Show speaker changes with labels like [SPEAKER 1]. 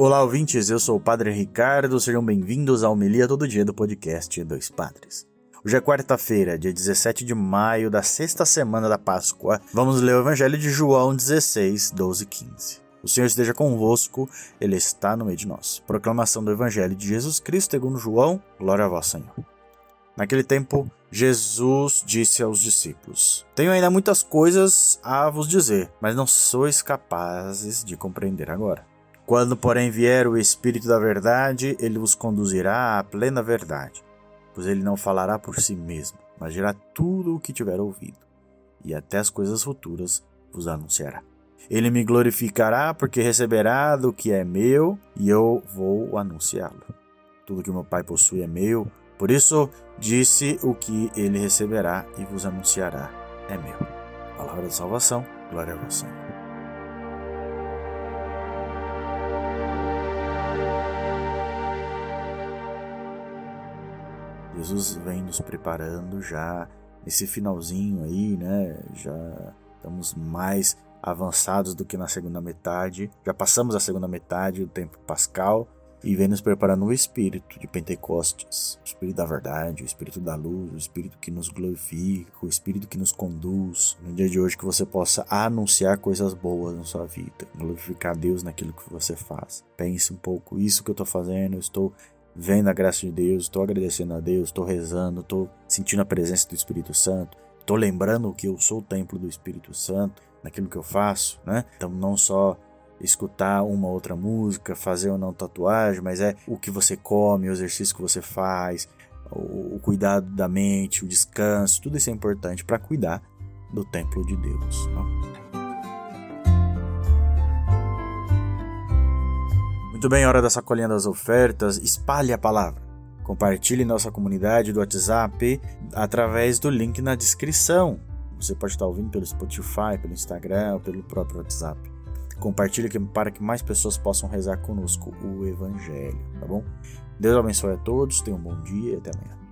[SPEAKER 1] Olá, ouvintes, eu sou o Padre Ricardo, sejam bem-vindos ao Melia Todo Dia do podcast Dois Padres. Hoje é quarta-feira, dia 17 de maio da sexta semana da Páscoa. Vamos ler o Evangelho de João 16, 12 e 15. O Senhor esteja convosco, Ele está no meio de nós. Proclamação do Evangelho de Jesus Cristo segundo João, glória a vós, Senhor. Naquele tempo, Jesus disse aos discípulos: Tenho ainda muitas coisas a vos dizer, mas não sois capazes de compreender agora. Quando, porém, vier o Espírito da Verdade, ele vos conduzirá à plena verdade, pois ele não falará por si mesmo, mas dirá tudo o que tiver ouvido, e até as coisas futuras vos anunciará. Ele me glorificará, porque receberá do que é meu, e eu vou anunciá-lo. Tudo que meu Pai possui é meu, por isso disse o que ele receberá e vos anunciará é meu. Palavra da salvação, glória a vós, Senhor. Jesus vem nos preparando já nesse finalzinho aí, né? Já estamos mais avançados do que na segunda metade. Já passamos a segunda metade do tempo pascal e vem nos preparando o espírito de Pentecostes, o espírito da verdade, o espírito da luz, o espírito que nos glorifica, o espírito que nos conduz. No dia de hoje que você possa anunciar coisas boas na sua vida, glorificar Deus naquilo que você faz. Pense um pouco, isso que eu estou fazendo, eu estou vendo a graça de Deus, estou agradecendo a Deus, estou rezando, estou sentindo a presença do Espírito Santo, estou lembrando que eu sou o templo do Espírito Santo naquilo que eu faço, né? Então não só escutar uma outra música, fazer ou não tatuagem, mas é o que você come, o exercício que você faz, o, cuidado da mente, o descanso, tudo isso é importante para cuidar do templo de Deus. Né? Muito bem, hora da sacolinha das ofertas. Espalhe a palavra. Compartilhe nossa comunidade do WhatsApp através do link na descrição. Você pode estar ouvindo pelo Spotify, pelo Instagram ou pelo próprio WhatsApp. Compartilhe para que mais pessoas possam rezar conosco o Evangelho, tá bom? Deus abençoe a todos, tenham um bom dia e até amanhã.